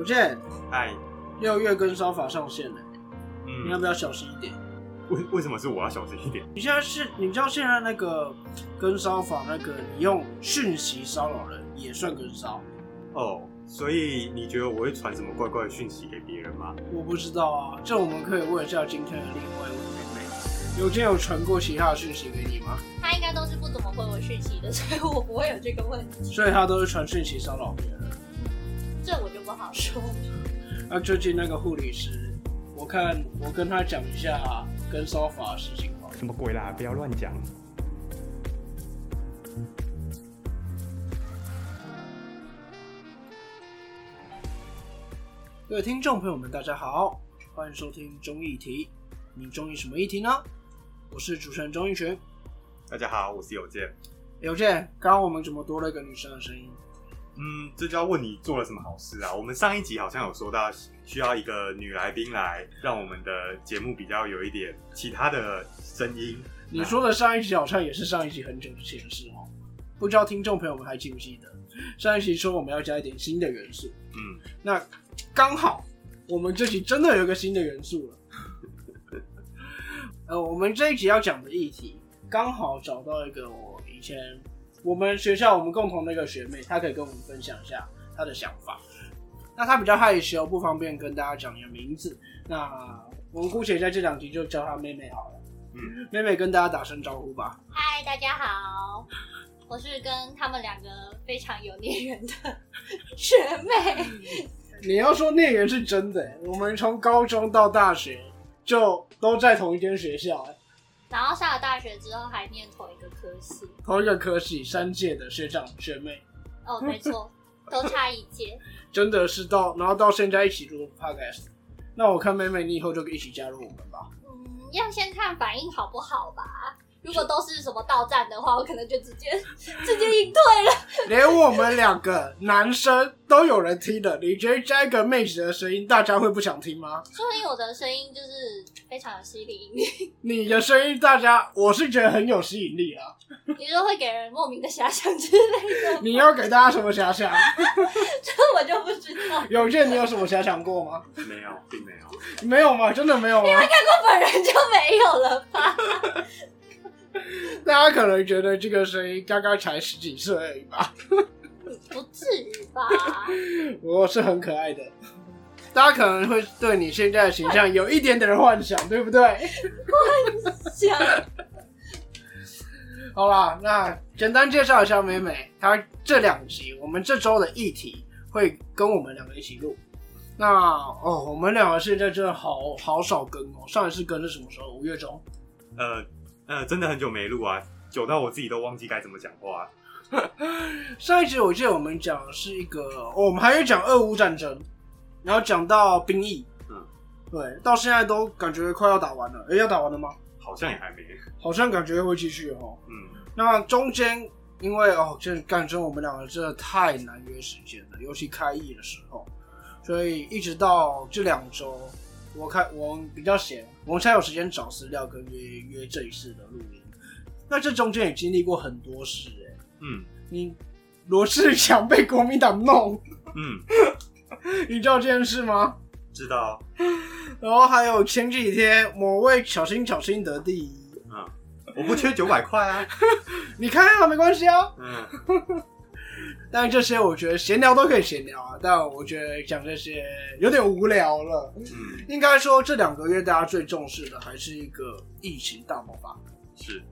有健，哎，六月跟烧法上线了，你要嗯，不要小心一点？为为什么是我要小心一点？你现在是，你知道现在那个跟骚法那个，你用讯息骚扰人也算跟骚？哦，所以你觉得我会传什么怪怪的讯息给别人吗？我不知道啊，这我们可以问一下今天的另外一位妹妹，有健有传过其他的讯息给你吗？他应该都是不怎么回我讯息的，所以我不会有这个问题。所以他都是传讯息骚扰别人。说。那最近那个护理师，我看我跟他讲一下啊跟烧法的事情好。什么鬼啦？不要乱讲。各位听众朋友们，大家好，欢迎收听中议题。你中意什么议题呢？我是主持人钟义群。大家好，我是有健。有健，刚刚我们怎么多了一个女生的声音？嗯，这就要问你做了什么好事啊？我们上一集好像有说到需要一个女来宾来让我们的节目比较有一点其他的声音。你说的上一集好像也是上一集很久之前的事哦，不知道听众朋友们还记不记得？上一集说我们要加一点新的元素，嗯，那刚好我们这集真的有一个新的元素了。呃，我们这一集要讲的议题，刚好找到一个我以前我们学校我们共同的一个学妹，她可以跟我们分享一下她的想法。那她比较害羞，不方便跟大家讲你的名字。那我们姑且在这两集就叫她妹妹好了。嗯，妹妹跟大家打声招呼吧。嗨，大家好，我是跟他们两个非常有孽缘的学妹。你要说孽缘是真的、我们从高中到大学就都在同一间学校、欸，然后上了大学之后还念同一个科系。同一个科系，三届的学长学妹，哦，没错，都差一届。真的是到，然后到现在一起录 podcast。那我看妹妹，你以后就一起加入我们吧。嗯，要先看反应好不好吧。如果都是什么到站的话，我可能就直接 直接隐退了。连我们两个男生都有人听的，你觉得加一个妹子的声音，大家会不想听吗？说明我的声音就是非常有吸引力，你的声音，大家我是觉得很有吸引力啊。你说会给人莫名的遐想之类的，你要给大家什么遐想？这我就不知道。有见你有什么遐想过吗？没有，并没有。没有吗？真的没有吗？我本人就没有了吧？大家可能觉得这个声音刚刚才十几岁而已吧，不至于吧？我是很可爱的。大家可能会对你现在的形象有一点点的幻想，对不对？幻想好啦，那简单介绍一下美美，她这两集我们这周的议题会跟我们两个一起录。那哦，我们两个现在真的好好少更哦，上一次更是什么时候？五月中。呃呃，真的很久没录啊，久到我自己都忘记该怎么讲话。上一集我记得我们讲的是一个，哦我们还有讲俄乌战争，然后讲到兵役，嗯，对，到现在都感觉快要打完了。诶，要打完了吗？好像也还没。好像感觉会继续哦。嗯，那中间因为哦，这干真我们两个真的太难约时间了，尤其开议的时候，所以一直到这两周，我开我比较闲，我们才有时间找资料跟约约这一次的录音。那这中间也经历过很多事哎、嗯你罗志祥被国民党弄，嗯，你知道这件事吗？知道。然后还有前几天某位小心小心得第一，嗯，我不缺九百块啊。你看啊，没关系啊。嗯 但这些我觉得闲聊都可以闲聊啊，但我觉得讲这些有点无聊了。嗯，应该说这两个月大家最重视的还是一个疫情大爆发。是。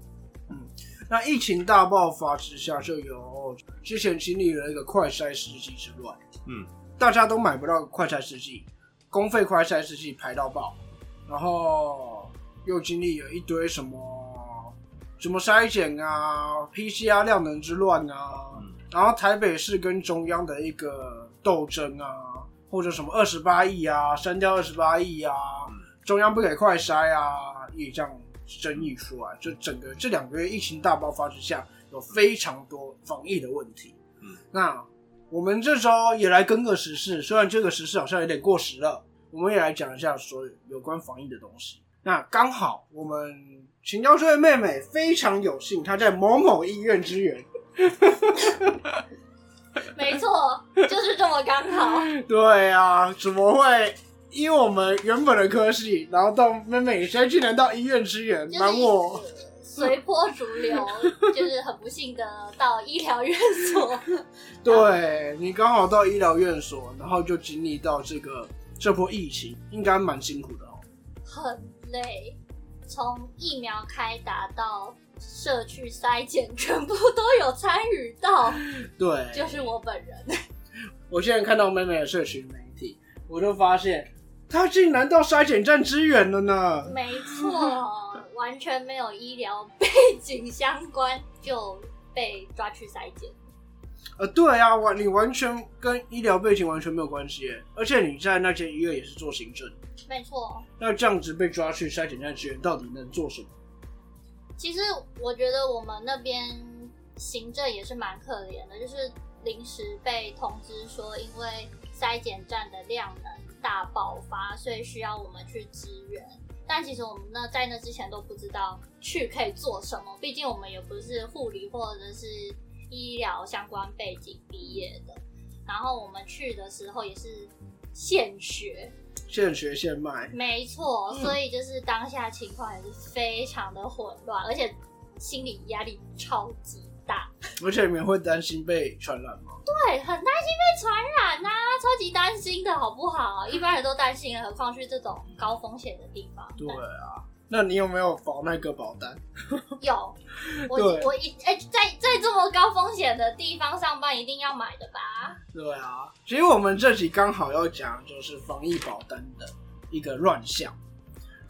那疫情大爆发之下，就有之前经历了一个快筛试剂之乱，嗯大家都买不到快筛试剂，公费快筛试剂排到爆，然后又经历了一堆什么什么筛检啊、PCR 量能之乱啊，嗯然后台北市跟中央的一个斗争啊，或者什么二十八亿啊，删掉二十八亿啊，中央不给快筛啊，也这样争议出来。就整个这两个月疫情大爆发之下，有非常多防疫的问题。嗯，那我们这周也来跟个时事，虽然这个时事好像有点过时了，我们也来讲一下所有有关防疫的东西。那刚好我们秦教授的妹妹非常有幸，她在某某医院支援。没错，就是这么刚好。对啊，怎么会？因为我们原本的科系，然后到妹妹现在竟然到医院支援，就是瞒我。随波逐流，就是很不幸的到医疗院所。对你刚好到医疗院所，然后就经历到这个这波疫情，应该蛮辛苦的哦。很累，从疫苗开打到社区筛检，全部都有参与到，对，就是我本人。我现在看到妹妹的社群媒体，我就发现她竟然到筛检站支援了呢。没错，完全没有医疗背景相关就被抓去筛检。呃，对啊，完你完全跟医疗背景完全没有关系耶，而且你在那间医院也是做行政，没错，那这样子被抓去筛检站支援，到底能做什么？其实我觉得我们那边行政也是蛮可怜的，就是临时被通知说，因为筛检站的量能大爆发，所以需要我们去支援。但其实我们那在那之前都不知道去可以做什么，毕竟我们也不是护理或者是医疗相关背景毕业的。然后我们去的时候也是现学，现学现卖，没错，嗯所以就是当下情况也是非常的混乱，而且心理压力超级大。而且你们会担心被传染吗？对，很担心被传染呐、超级担心的好不好？一般人都担心，何况去这种高风险的地方。对啊，那你有没有保那个保单？有，我对我一哎、在在这么高风险的地方上班，一定要买的吧？对啊，其实我们这集刚好要讲就是防疫保单的一个乱象。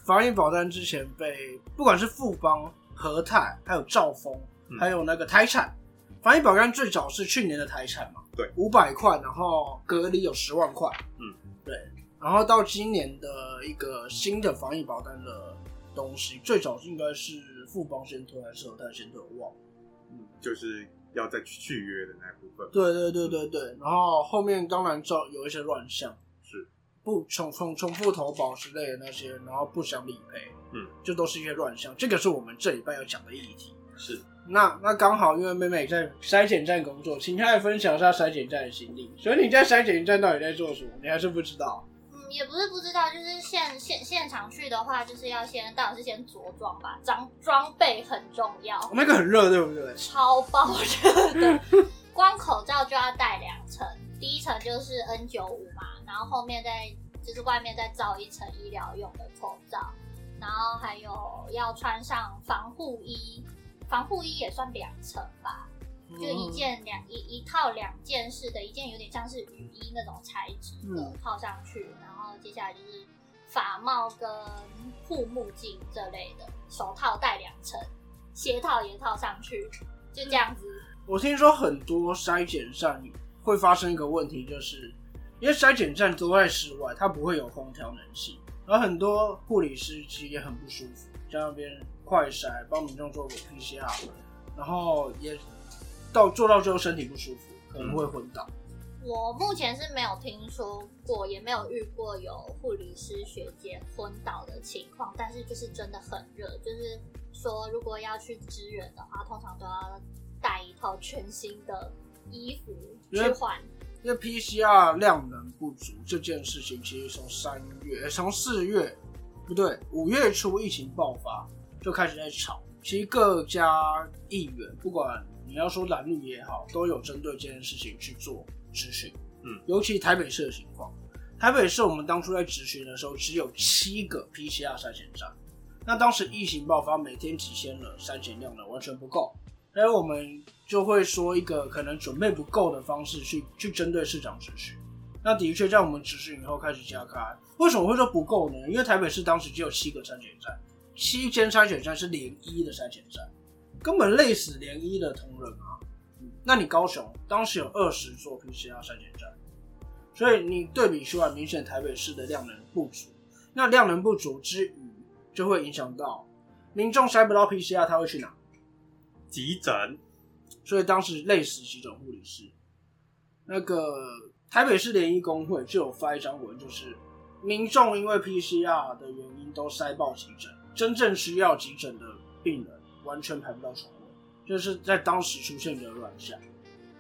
防疫保单之前被不管是富邦、和泰，还有兆丰，嗯。还有那个台产，防疫保单最早是去年的台产嘛，对，五百块，然后隔离有十万块，嗯，对，然后到今年的一个新的防疫保单的东西，最早应该是富邦先推还是和泰先推，我忘了。嗯，就是要再去续约的那部分。对对对对对，然后后面当然照有一些乱象，是不重重重复投保之类的那些，然后不想理赔，嗯，这都是一些乱象。这个是我们这礼拜要讲的议题。是，那那刚好，因为妹妹在筛检站工作，请她来分享一下筛检站的经历。所以你在筛检站到底在做什么？你还是不知道。嗯，也不是不知道，就是现现现场去的话，就是要先当然是先着装吧，装装备很重要。那个很热，对不对？超爆热的，光口罩就要戴两层，第一层就是 N 九五嘛，然后后面再就是外面再罩一层医疗用的口罩，然后还有要穿上防护衣，防护衣也算两层吧，就一件两一一套两件式的，一件有点像是雨衣那种材质的嗯套上去，然后接下来就是发帽跟护目镜这类的，手套戴两层，鞋套也套上去，就这样子。我听说很多筛检站会发生一个问题，就是因为筛检站都在室外，它不会有空调、冷气，然后很多护理师其实也很不舒服，在那边快筛帮民众做个 PCR，然后也到做到最后身体不舒服，可能会昏倒。我目前是没有听说过，也没有遇过有护理师学姐昏倒的情况，但是就是真的很热，就是说如果要去支援的话，通常都要带一套全新的衣服去换。因为 PCR 量能不足这件事情，其实从三月、呃从四月不对，五月初疫情爆发就开始在吵。其实各家议员，不管你要说蓝绿也好，都有针对这件事情去做咨询。嗯，尤其台北市的情况，台北市我们当初在咨询的时候，只有七个 PCR 筛检站。那当时疫情爆发，每天几千人，筛检量呢完全不够。所以我们就会说一个可能准备不够的方式去去针对市长咨询。那的确在我们执行以后开始加开。为什么会说不够呢？因为台北市当时只有七个筛检站，七间筛检站是连一的筛检站，根本累死连一的同仁啊。嗯那你高雄当时有二十座 PCR 筛检站，所以你对比出来，明显台北市的量能不足。那量能不足之余，就会影响到民众筛不到 PCR，他会去哪？急诊所以当时累死急诊护理师。那个台北市联谊工会就有发一张文，就是民众因为 PCR 的原因都塞爆急诊，真正需要急诊的病人完全排不到床位，就是在当时出现的乱象。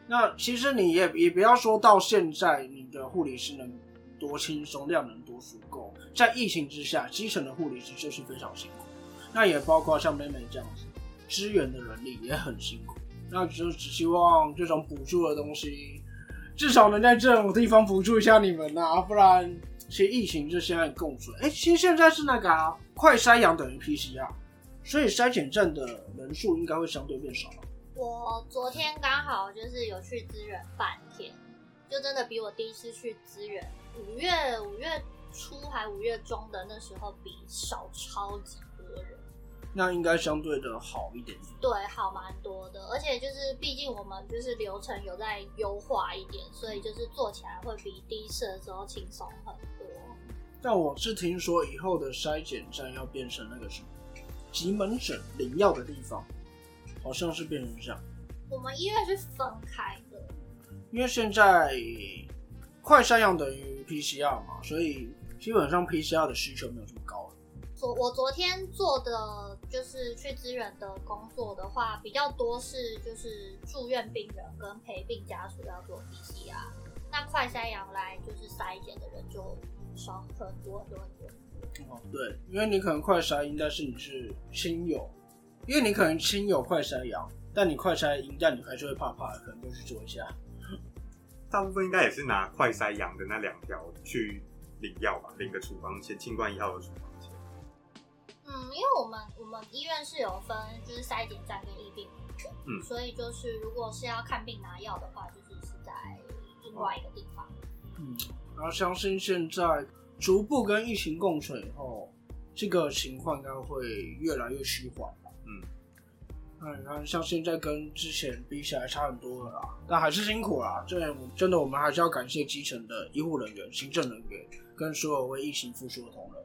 那其实你也也不要说到现在，你的护理师能多轻松，量能多足够。在疫情之下，基层的护理师就是非常辛苦。那也包括像妹妹这样子，支援的人力也很辛苦。那就只希望这种补助的东西，至少能在这种地方补助一下你们呐、不然其实疫情就现在共存。哎、其实现在是那个啊，快筛阳等于 PCR，所以筛检站的人数应该会相对变少。我昨天刚好就是有去支援半天，就真的比我第一次去支援五月五月初还五月中的那时候比少超级多人。那应该相对的好一点。对，好蛮多的，而且就是毕竟我们就是流程有在优化一点，所以就是做起来会比第一次的时候轻松很多。但我是听说以后的筛检站要变成那个什么急门诊领药的地方，好像是变成这样。我们医院是分开的，因为现在快筛样等于 PCR 嘛，所以基本上 PCR 的需求没有这么高了。昨我昨天做的就是去支援的工作的话，比较多是就是住院病人跟陪病家属要做 PCR，那快筛阳来就是筛检的人就少很多很多很多。哦，对，因为你可能快筛阴，但是你是亲友，因为你可能亲友快筛阳，但你快筛阴，但你还是会怕怕的，可能就去做一下。大部分应该也是拿快筛阳的那两条去领药吧，领个处方签，清冠一号的处方签。嗯，因为我们我们医院是有分就是筛检站跟疫病的，嗯所以就是如果是要看病拿药的话，就是是在另外一个地方。嗯，然后相信现在逐步跟疫情共存以后，这个情况应该会越来越虚缓吧。嗯，那你看，像现在跟之前比起来差很多了啦，但还是辛苦啦。这真的，我们还是要感谢基层的医护人员、行政人员跟所有为疫情付出的同仁。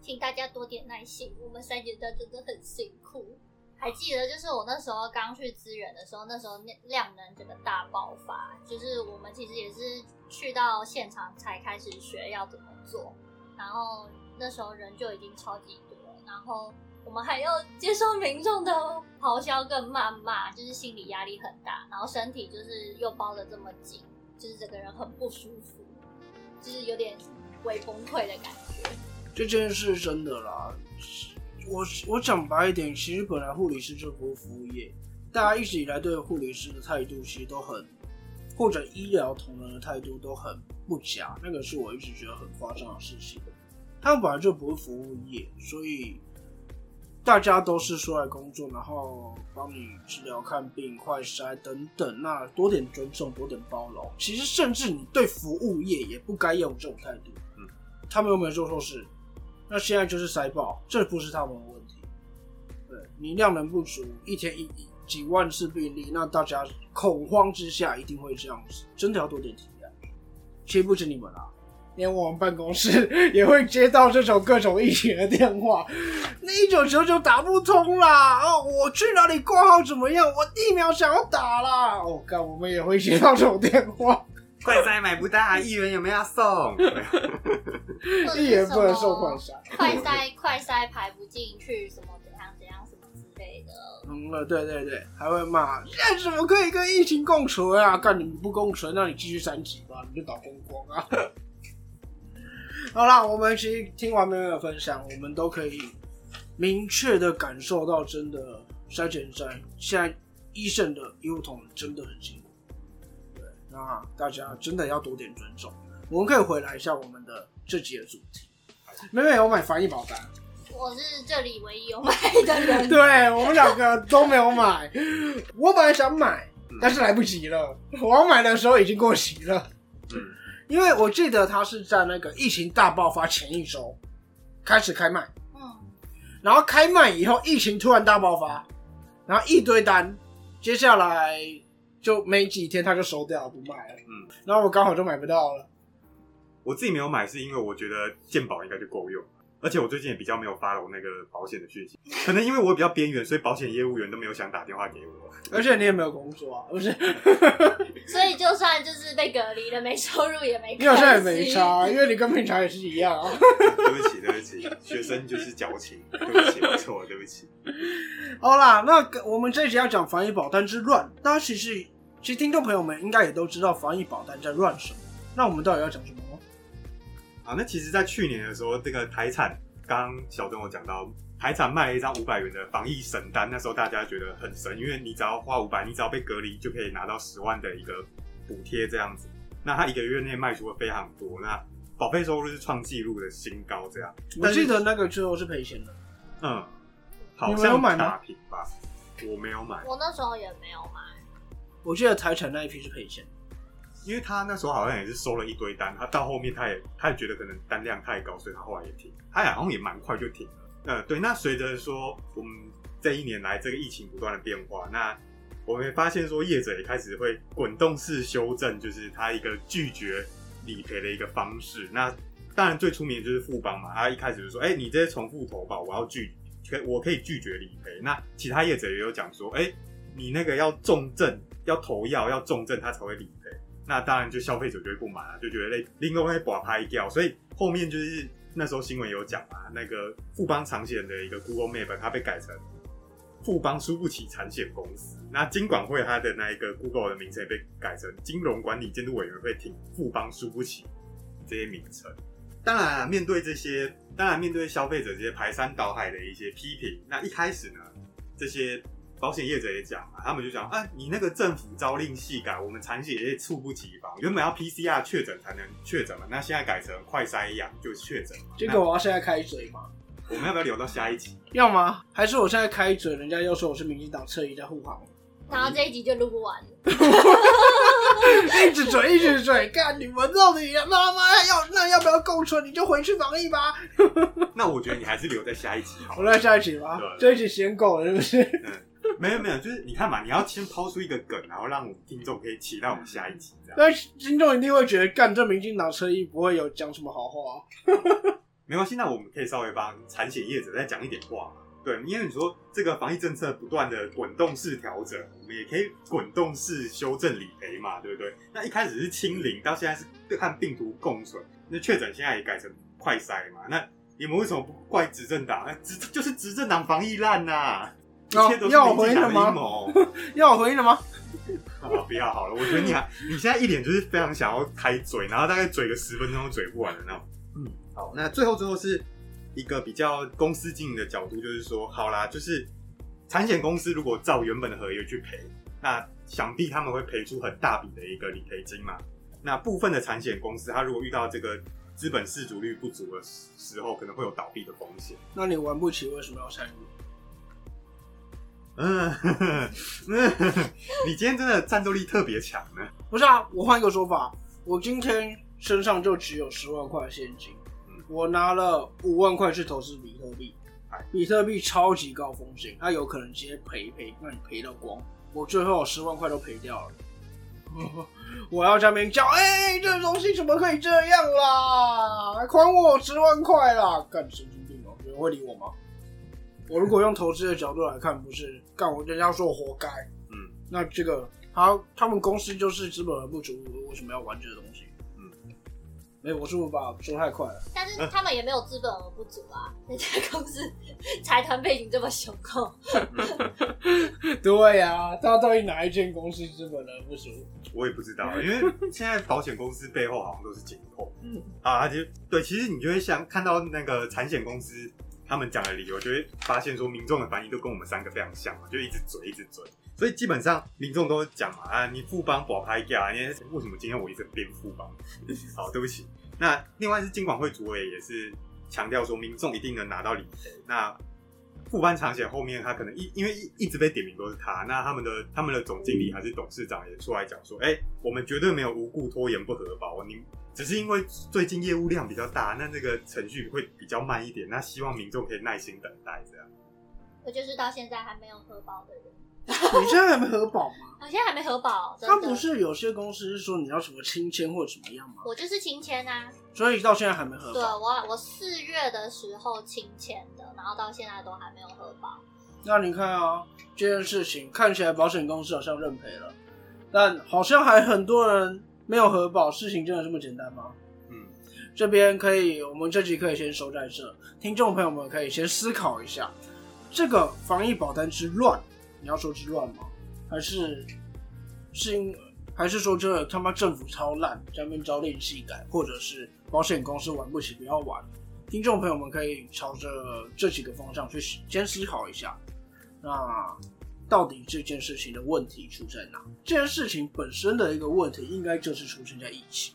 请大家多点耐心，我们筛检站真的很辛苦。还记得，就是我那时候刚去支援的时候，那时候量量能整个大爆发，就是我们其实也是去到现场才开始学要怎么做，然后那时候人就已经超级多，然后我们还要接受民众的咆哮跟谩骂，就是心理压力很大，然后身体就是又包的这么紧，就是整个人很不舒服，就是有点微崩溃的感觉。这件事真的啦，我我讲白一点，其实本来护理师就不是服务业，大家一直以来对护理师的态度其实都很，或者医疗同仁的态度都很不假，那个是我一直觉得很夸张的事情。他们本来就不是服务业，所以大家都是出来工作，然后帮你治疗、看病、快筛等等，那多点尊重，多点包容。其实甚至你对服务业也不该用这种态度。嗯，他们又没有做错事，那现在就是塞爆，这不是他们的问题。对你量能不足，一天一一几万次病例，那大家恐慌之下一定会这样子，真的要多点体谅。其实不止你们啊，连我们办公室也会接到这种各种疫情的电话，那一九九九打不通啦，哦，我去哪里挂号怎么样？我疫苗想要打啦，哦，干，我们也会接到这种电话，快筛买不到，议员有没有要送？一元 不能送快筛。快筛快筛排不进去，什么嗯，对对对，还会骂，现在怎么可以跟疫情共存啊？干你们不共存，那你继续三级吧，你就倒光光啊！好啦，我们其实听完妹妹的分享，我们都可以明确的感受到，真的筛检站现在医生的医护同仁真的很辛苦。对，那大家真的要多点尊重。我们可以回来一下我们的这集的主题。妹妹有买防疫保单。我是这里唯一有买的人。对我们两个都没有买。我本来想买，但是来不及了。我要买的时候已经过期了，嗯，因为我记得它是在那个疫情大爆发前一周开始开卖，嗯，然后开卖以后疫情突然大爆发，然后一堆单，接下来就没几天它就收掉不卖了。嗯，然后我刚好就买不到了。我自己没有买，是因为我觉得鉴宝应该就够用。而且我最近也比较没有 follow 那个保险的讯息，可能因为我比较边缘，所以保险业务员都没有想打电话给我。而且你也没有工作啊，不是？所以就算就是被隔离了，没收入也没。你好像也没差，因为你跟平常也是一样啊。对不起，对不起，学生就是矫情，对不起，我错了，对不起。好啦，那个我们这一集要讲防疫保单之乱，大家其实其实听众朋友们应该也都知道防疫保单在乱什么。那我们到底要讲什么那其实，在去年的时候，这个台产，刚刚小邓有讲到，台产卖了一张五百元的防疫神单，那时候大家觉得很神，因为你只要花五百，你只要被隔离就可以拿到十万的一个补贴这样子。那他一个月内卖出了非常多，那保费收入是创纪录的新高，这样。我记得那个最后是赔钱的。嗯，好你没有像买吗打平吧？我没有买，我那时候也没有买，我记得台产那一批是赔钱的。因为他那时候好像也是收了一堆单，他到后面他也他也觉得可能单量太高，所以他后来也停。他好像也蛮快就停了。呃，对。那随着说我们这一年来这个疫情不断的变化，那我们也发现说业者也开始会滚动式修正，就是他一个拒绝理赔的一个方式。那当然最出名的就是富邦嘛，他一开始就说，哎、你这些重复投保，我要拒，可我可以拒绝理赔。那其他业者也有讲说，哎、你那个要重症，要投药，要重症，他才会理。那当然就消费者就会不满啊，就觉得嘞，另外会把拍掉，所以后面就是那时候新闻有讲嘛，那个富邦长险的一个 Google Map 它被改成富邦输不起产险公司，那金管会它的那一个 Google 的名称也被改成金融管理监督委员会挺富邦输不起这些名称。当然、啊，面对这些，当然面对消费者这些排山倒海的一些批评，那一开始呢，这些保险业者也讲嘛，他们就讲啊，你那个政府朝令夕改，我们产险也猝不及防，原本要 PCR 确诊才能确诊嘛，那现在改成快筛阳就确诊嘛。结果我要现在开嘴吗？我们要不要留到下一集？要吗？还是我现在开嘴，人家又说我是民进党侧翼在护航？然后这一集就录不完 了。一直嘴，一直嘴，干你们到底妈妈要那要不要共存？你就回去防疫吧。那我觉得你还是留在下一集好我留。在下一集吧，对这一集嫌够了是不是？没有没有，就是你看嘛，你要先抛出一个梗，然后让我们听众可以期待我们下一集这样。那听众一定会觉得，干这民进党车衣不会有讲什么好话、没关系，那我们可以稍微帮产险业者再讲一点话嘛。对，因为你说这个防疫政策不断的滚动式调整，我们也可以滚动式修正理赔嘛，对不对？那一开始是清零，到现在是和病毒共存，那确诊现在也改成快筛嘛，那你们为什么不怪执政党？哎执就是执政党防疫烂呐、一要我回应了吗。要我回应了吗？好，不要好了，我觉得你还你现在一脸就是非常想要开嘴，然后大概嘴个十分钟都嘴不完的那种。嗯，好，那最后最后是一个比较公司经营的角度，就是说，好啦，就是产险公司如果照原本的合约去赔，那想必他们会赔出很大笔的一个理赔金嘛。那部分的产险公司，它如果遇到这个资本市足率不足的时时候，可能会有倒闭的风险。那你玩不起，为什么要参与？嗯，你今天真的战斗力特别强呢。不是啊，我换一个说法，我今天身上就只有十万块现金，我拿了五万块去投资比特币，比特币超级高风险，它有可能直接赔赔，让你赔到光。我最后十万块都赔掉了。我要在那边叫，哎、这东西怎么可以这样啦？还我十万块啦！干神经病哦、有人会理我吗？我如果用投资的角度来看，不是干我人家说我活该，嗯，那这个他他们公司就是资本额不足，为什么要玩这个东西？嗯，没有，我是不是把说太快了？但是他们也没有资本额不足啊，人家公司财团背景这么雄厚，对呀、他到底哪一间公司资本额不足？我也不知道，因为现在保险公司背后好像都是紧扣。嗯，啊，就对，其实你就会想看到那个产险公司他们讲的理由，就会发现说民众的反应都跟我们三个非常像嘛，就一直嘴一直嘴，所以基本上民众都讲嘛，啊，你富邦保拍价，你为什么今天我一直变富邦？好，对不起。那另外是金管会主委也是强调说，民众一定能拿到理赔。那副班长险后面他可能一因为一一直被点名都是他，那他们的他们的总经理还是董事长也出来讲说，哎、我们绝对没有无故拖延不核保，你只是因为最近业务量比较大，那那个程序会比较慢一点，那希望民众可以耐心等待这样。我就是到现在还没有核保的人，你现在还没核保吗？我现在还没核保，他不是有些公司是说你要什么亲签或者怎么样吗？我就是亲签啊，所以到现在还没核保对保。我我四月的时候亲签的，然后到现在都还没有核保。那你看啊，这件事情看起来保险公司好像认赔了，但好像还很多人没有核保。事情真的这么简单吗？嗯，这边可以，我们这集可以先收在这。听众朋友们可以先思考一下，这个防疫保单之乱，你要说之乱吗？还是是因还是说这他妈政府超烂，下面朝令夕改，或者是保险公司玩不起不要玩？听众朋友们可以朝着这几个方向去先思考一下。那到底这件事情的问题出在哪？这件事情本身的一个问题，应该就是出现在疫情。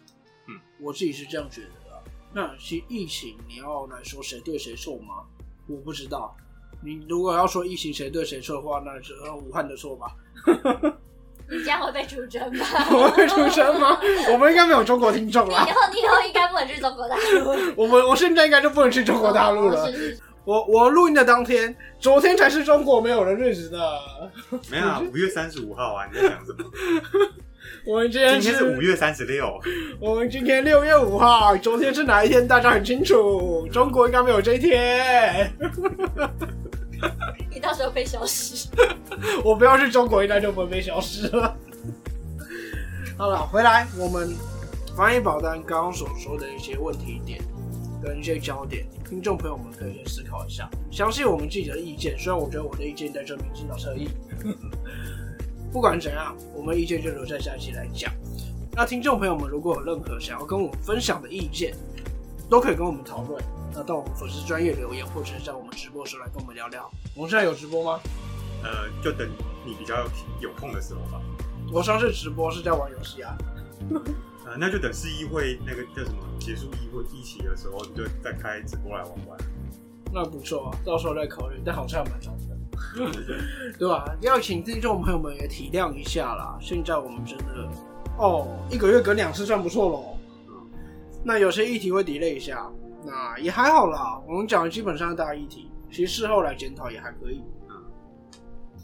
嗯，我自己是这样觉得的。那其实疫情你要来说谁对谁错吗？我不知道。你如果要说疫情谁对谁错的话，那是武汉的错吧？你这样会被出征吧？我会出声吗？我们应该没有中国听众你以啦。后你以后应该不能去中国大陆。我们我现在应该就不能去中国大陆了哦。是是是我我录音的当天，昨天才是中国没有人日子的。没有啊，五月三十五号啊，你在讲什么？我们今天今天是五月三十六，我们今天六月五号，昨天是哪一天？大家很清楚，中国应该没有这一天。你到时候被消失。我不要去中国，应该就不会被消失了。好了，回来我们防疫保单刚刚所说的一些问题点跟一些焦点，听众朋友们可以先思考一下，相信我们记者的意见。虽然我觉得我的意见在这边是脑侧翼，不管怎样，我们意见就留在下一期来讲。那听众朋友们如果有任何想要跟我们分享的意见，都可以跟我们讨论。那到我们粉丝专业留言，或者是在我们直播时候来跟我们聊聊。我们现在有直播吗？呃，就等你比较有空的时候吧。我上次直播是在玩游戏啊。呃，那就等市议会那个叫什么结束议会议期的时候，你就再开直播来玩玩。那不错啊，到时候再考虑，但好像还蛮长的，对吧？要请听众朋友们也体谅一下啦。现在我们真的哦，一个月隔两次算不错喽。那有些议题会 delay 一下，那也还好啦。我们讲的基本上是大议题，其实事后来检讨也还可以。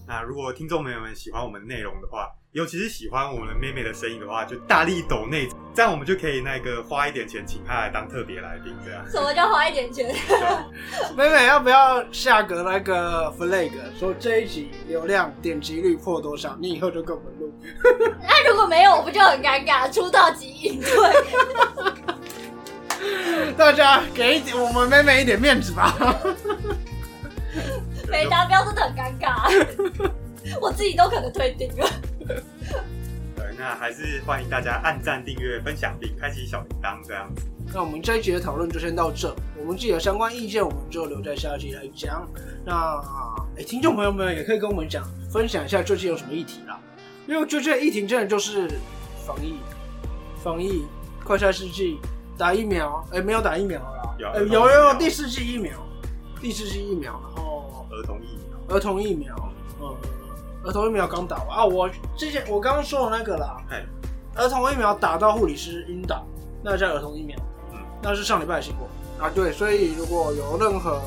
那如果听众朋友们喜欢我们内容的话，尤其是喜欢我们妹妹的声音的话，就大力抖内，这样我们就可以那个花一点钱请她来当特别来宾，这样。什么叫花一点钱？妹妹要不要下个那个 flag，说这一集流量点击率破多少，你以后就跟我们录。那如果没有，我不就很尴尬？出道即隐退。大家给一点我们妹妹一点面子吧。没达标真的很尴尬，我自己都可能退订了。对，那还是欢迎大家按赞、订阅、分享并开启小铃铛这样子。那我们这一集的讨论就先到这，我们自己的相关意见我们就留在下一集来讲。那哎，听众朋友们也可以跟我们讲，分享一下最近有什么议题啦。因为最近的议题真的就是防疫，防疫，快筛试剂，打疫苗，哎，没有打疫苗啦，有哎有有第四季疫苗，第四季疫苗，然后儿童疫苗，儿童疫苗，呃，儿童疫苗刚打完啊，我之前我刚刚说的那个啦，哎，儿童疫苗打到护理师晕倒，那叫儿童疫苗。嗯，那是上礼拜的新闻啊。对，所以如果有任何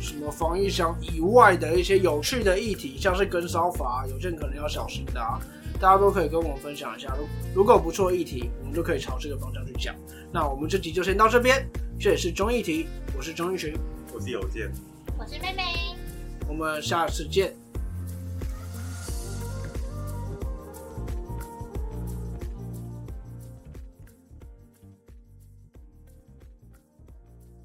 什么防疫箱以外的一些有趣的议题，像是跟烧法，有些人可能要小心的啊，大家都可以跟我们分享一下。如如果有不错的议题，我们就可以朝这个方向去讲。那我们这集就先到这边，这也是中议题，我是钟玉群，我是有健。我是妹妹，我们下次见，